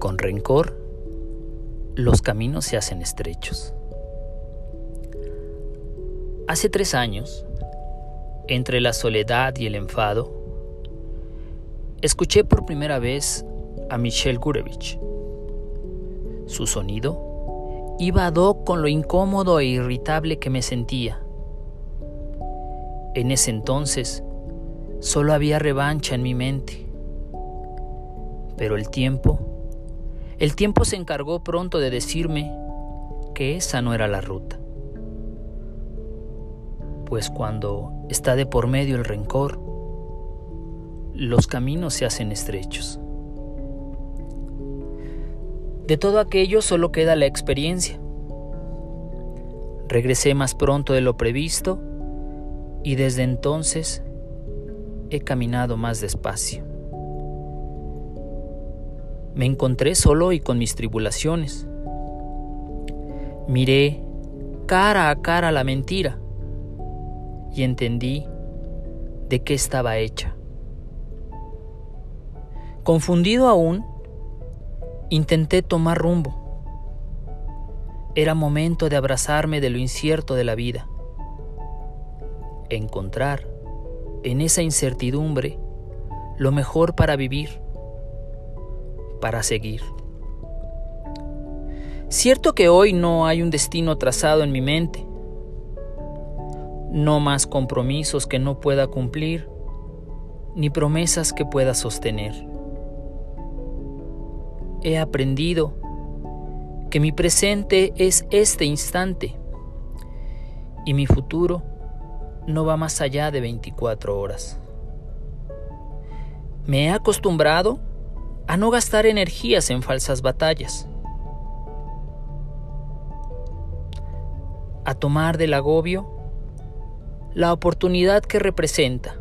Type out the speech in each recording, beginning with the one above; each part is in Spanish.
Con rencor, los caminos se hacen estrechos. Hace tres años, entre la soledad y el enfado, escuché por primera vez a Michelle Gurevich. Su sonido iba a do con lo incómodo e irritable que me sentía. En ese entonces, solo había revancha en mi mente. Pero el tiempo, el tiempo se encargó pronto de decirme que esa no era la ruta. Pues cuando está de por medio el rencor, los caminos se hacen estrechos. De todo aquello solo queda la experiencia. Regresé más pronto de lo previsto y desde entonces he caminado más despacio. Me encontré solo y con mis tribulaciones. Miré cara a cara la mentira y entendí de qué estaba hecha. Confundido aún, intenté tomar rumbo. Era momento de abrazarme de lo incierto de la vida. Encontrar en esa incertidumbre lo mejor para vivir, para seguir. Cierto que hoy no hay un destino trazado en mi mente, no más compromisos que no pueda cumplir, ni promesas que pueda sostener. He aprendido que mi presente es este instante y mi futuro no va más allá de 24 horas. Me he acostumbrado a no gastar energías en falsas batallas, a tomar del agobio la oportunidad que representa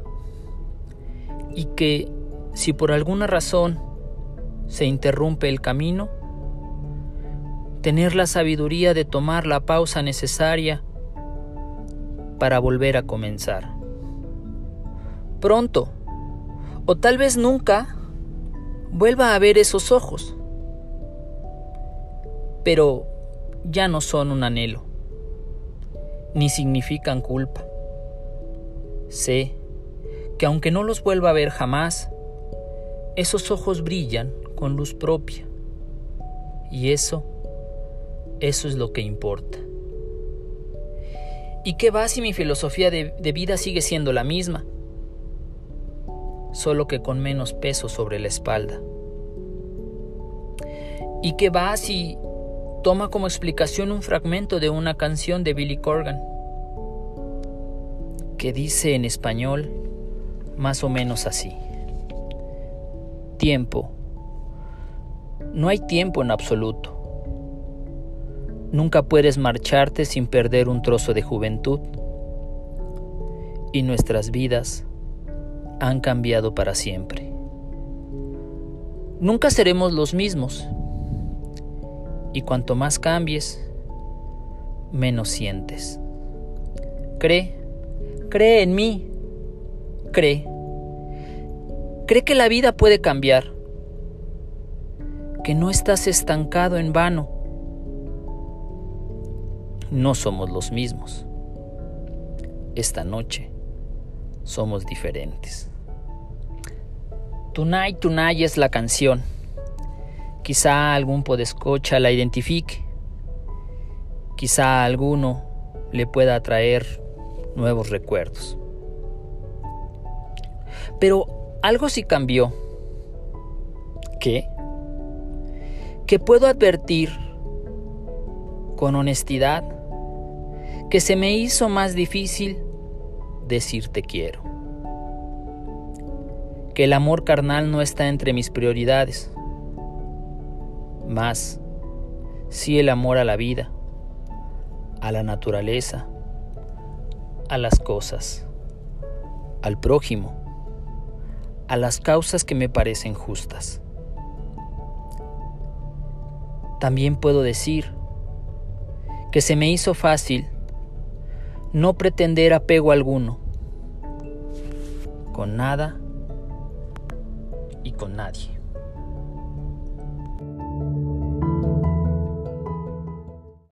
y que si por alguna razón se interrumpe el camino, tener la sabiduría de tomar la pausa necesaria para volver a comenzar. Pronto, o tal vez nunca, vuelva a ver esos ojos. Pero ya no son un anhelo, ni significan culpa. Sé que aunque no los vuelva a ver jamás, esos ojos brillan con luz propia. Y eso, eso es lo que importa. ¿Y qué va si mi filosofía de, vida sigue siendo la misma? Solo que con menos peso sobre la espalda. ¿Y qué va si toma como explicación un fragmento de una canción de Billy Corgan? Que dice en español más o menos así. Tiempo. No hay tiempo en absoluto. Nunca puedes marcharte sin perder un trozo de juventud. Y nuestras vidas han cambiado para siempre. Nunca seremos los mismos. Y cuanto más cambies, menos sientes. Cree, cree en mí, cree. Cree que la vida puede cambiar, que no estás estancado en vano no somos los mismos. Esta noche somos diferentes. Tonight, Tonight es la canción. Quizá algún podescocha la identifique. Quizá alguno le pueda traer nuevos recuerdos. Pero algo sí cambió. ¿Qué? Que puedo advertir con honestidad que se me hizo más difícil decir te quiero. Que el amor carnal no está entre mis prioridades. Más, sí el amor a la vida, a la naturaleza, a las cosas, al prójimo, a las causas que me parecen justas. También puedo decir que se me hizo fácil no pretender apego alguno, con nada y con nadie.